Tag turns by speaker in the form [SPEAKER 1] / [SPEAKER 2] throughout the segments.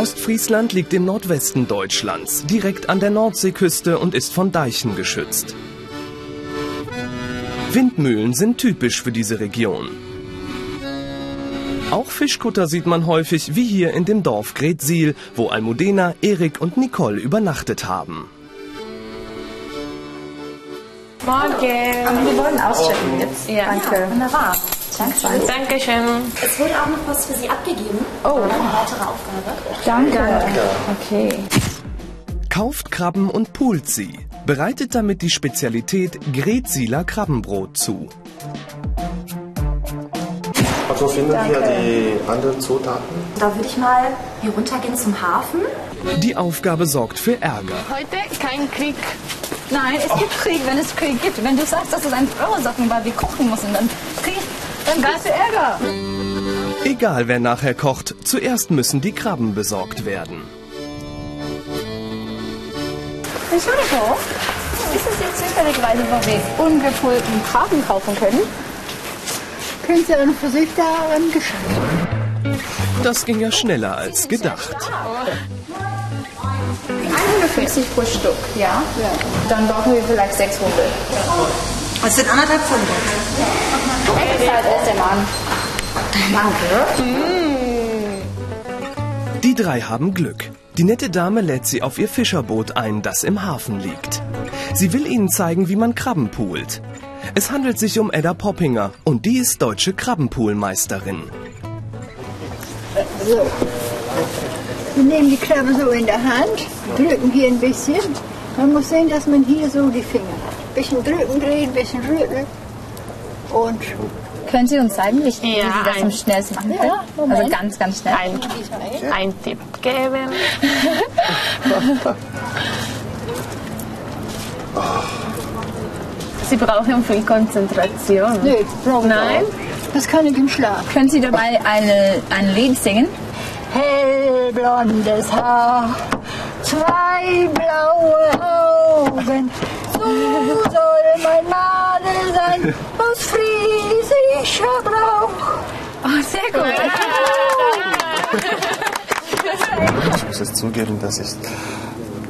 [SPEAKER 1] Ostfriesland liegt im Nordwesten Deutschlands, direkt an der Nordseeküste und ist von Deichen geschützt. Windmühlen sind typisch für diese Region. Auch Fischkutter sieht man häufig, wie hier in dem Dorf Gretsiel, wo Almudena, Erik und Nicole übernachtet haben.
[SPEAKER 2] Morgen.
[SPEAKER 3] Wir wollen auschecken jetzt.
[SPEAKER 2] Ja.
[SPEAKER 3] Danke.
[SPEAKER 4] Wunderbar. Dankeschön.
[SPEAKER 2] Dankeschön.
[SPEAKER 4] Es wurde auch noch was für Sie abgegeben.
[SPEAKER 3] Oh.
[SPEAKER 4] Eine weitere Aufgabe.
[SPEAKER 3] Danke. Okay.
[SPEAKER 1] Kauft Krabben und poolt sie. Bereitet damit die Spezialität Gretsieler Krabbenbrot zu.
[SPEAKER 5] Also finden wir die anderen Zutaten?
[SPEAKER 4] Da würde ich mal hier runtergehen zum Hafen.
[SPEAKER 1] Die Aufgabe sorgt für Ärger.
[SPEAKER 2] Heute kein Krieg.
[SPEAKER 3] Nein, es gibt Krieg, wenn es Krieg gibt. Wenn du sagst, dass es ein Verursachen war, wir kochen müssen, dann Krieg, dann kriegst du Ärger.
[SPEAKER 1] Egal wer nachher kocht, zuerst müssen die Krabben besorgt werden.
[SPEAKER 3] Entschuldigung, ist es jetzt zufälligerweise, wo wir ungepulten Krabben kaufen können?
[SPEAKER 6] Können Sie einen Versuch daran geschaut?
[SPEAKER 1] Das ging ja schneller als gedacht.
[SPEAKER 3] 150 pro Stück, ja? ja. Dann brauchen wir vielleicht 600.
[SPEAKER 6] Es sind anderthalb Pfund.
[SPEAKER 3] Extra ist der Mann.
[SPEAKER 1] Die drei haben Glück. Die nette Dame lädt sie auf ihr Fischerboot ein, das im Hafen liegt. Sie will ihnen zeigen, wie man Krabben poolt. Es handelt sich um Edda Poppinger und die ist deutsche Krabbenpoolmeisterin.
[SPEAKER 6] So. Wir nehmen die Krabbe so in der Hand, drücken hier ein bisschen. Man muss sehen, dass man hier so die Finger. Ein bisschen drücken, drehen, ein bisschen rütteln. Und
[SPEAKER 3] Können Sie uns zeigen, wie, wie Sie
[SPEAKER 2] Ja,
[SPEAKER 3] das am
[SPEAKER 2] ein-
[SPEAKER 3] schnellsten machen können?
[SPEAKER 6] Ja,
[SPEAKER 3] also ganz, ganz schnell.
[SPEAKER 2] Ein, ein Tipp geben. Sie brauchen viel Konzentration.
[SPEAKER 6] wir
[SPEAKER 2] Nein?
[SPEAKER 6] Das kann ich im Schlaf.
[SPEAKER 3] Können Sie dabei eine, ein Lied singen?
[SPEAKER 6] Hellblondes Haar, zwei blaue Augen. So soll mein Madel sein, aus friesischer Brauch.
[SPEAKER 3] Oh, sehr gut.
[SPEAKER 5] Ich muss jetzt zugeben, dass ich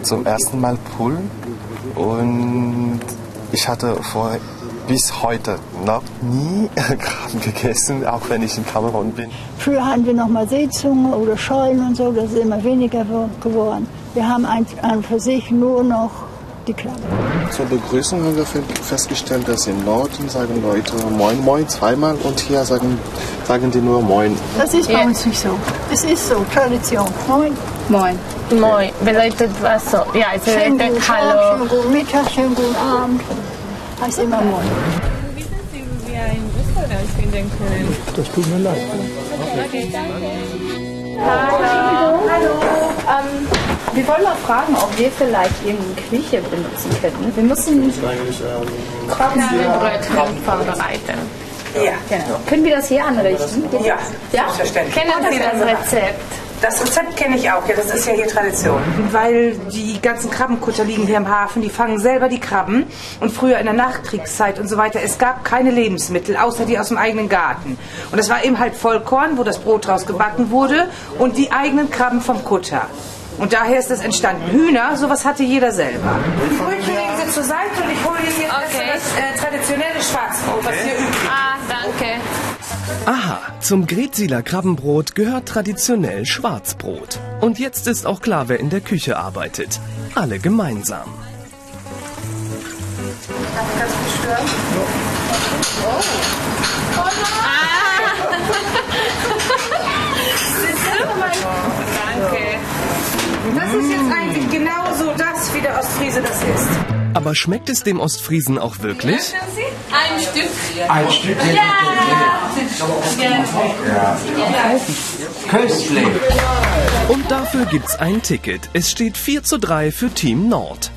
[SPEAKER 5] zum ersten Mal pool und ich hatte vor bis heute noch nie Krabben gegessen, auch wenn ich in Kamerun bin.
[SPEAKER 6] Früher hatten wir noch mal Seezunge oder Schollen und so, das ist immer weniger geworden. Wir haben ein, an für sich nur noch die.
[SPEAKER 5] Zur Begrüßung haben wir fe- festgestellt, dass im Norden sagen Leute Moin Moin zweimal und hier sagen, sagen die nur Moin.
[SPEAKER 6] Das ist bei uns nicht so. Es ist so, Tradition. Moin.
[SPEAKER 3] Moin.
[SPEAKER 2] Moi bedeutet was so? Ja, es
[SPEAKER 6] Schönen
[SPEAKER 2] bedeutet
[SPEAKER 6] guten Tag,
[SPEAKER 2] Hallo.
[SPEAKER 6] schönen guten Mittag, schönen guten Abend. Heißt immer Moin.
[SPEAKER 7] Wissen Sie, wie wir ein Restaurant finden können?
[SPEAKER 3] Ähm, wir wollen mal fragen, ob wir vielleicht irgendeine Küche benutzen könnten. Wir müssen
[SPEAKER 2] Brötchen vorbereiten.
[SPEAKER 8] Ja,
[SPEAKER 3] Genau. Können wir das hier anrichten?
[SPEAKER 8] ja,
[SPEAKER 3] Ja?
[SPEAKER 8] selbstverständlich.
[SPEAKER 2] Kennen Sie das Rezept?
[SPEAKER 8] Das Rezept kenne ich auch, ja, das ist ja hier Tradition. Weil die ganzen Krabbenkutter liegen hier im Hafen, die fangen selber die Krabben. Und früher in der Nachkriegszeit und so weiter, es gab keine Lebensmittel, außer die aus dem eigenen Garten. Und das war eben halt Vollkorn, wo das Brot draus gebacken wurde und die eigenen Krabben vom Kutter. Und daher ist das entstanden. Hühner, sowas hatte jeder selber. Die Brötchen legen Sie zur Seite und ich hole Ihnen jetzt
[SPEAKER 2] Okay.
[SPEAKER 8] das äh, traditionelle Schwarzbrot, was hier üblich ist.
[SPEAKER 2] Ah, danke.
[SPEAKER 1] Aha, zum Gretsieler Krabbenbrot gehört traditionell Schwarzbrot. Und jetzt ist auch klar, wer in der Küche arbeitet. Alle gemeinsam.
[SPEAKER 2] Danke.
[SPEAKER 8] Das ist jetzt eigentlich genauso das, wie der Ostfriese das ist.
[SPEAKER 1] Aber schmeckt es dem Ostfriesen auch wirklich?
[SPEAKER 2] Ein Stück.
[SPEAKER 9] Ein Stück Köstlich.
[SPEAKER 1] Und dafür gibt's ein Ticket. Es steht 4 zu 3 für Team Nord.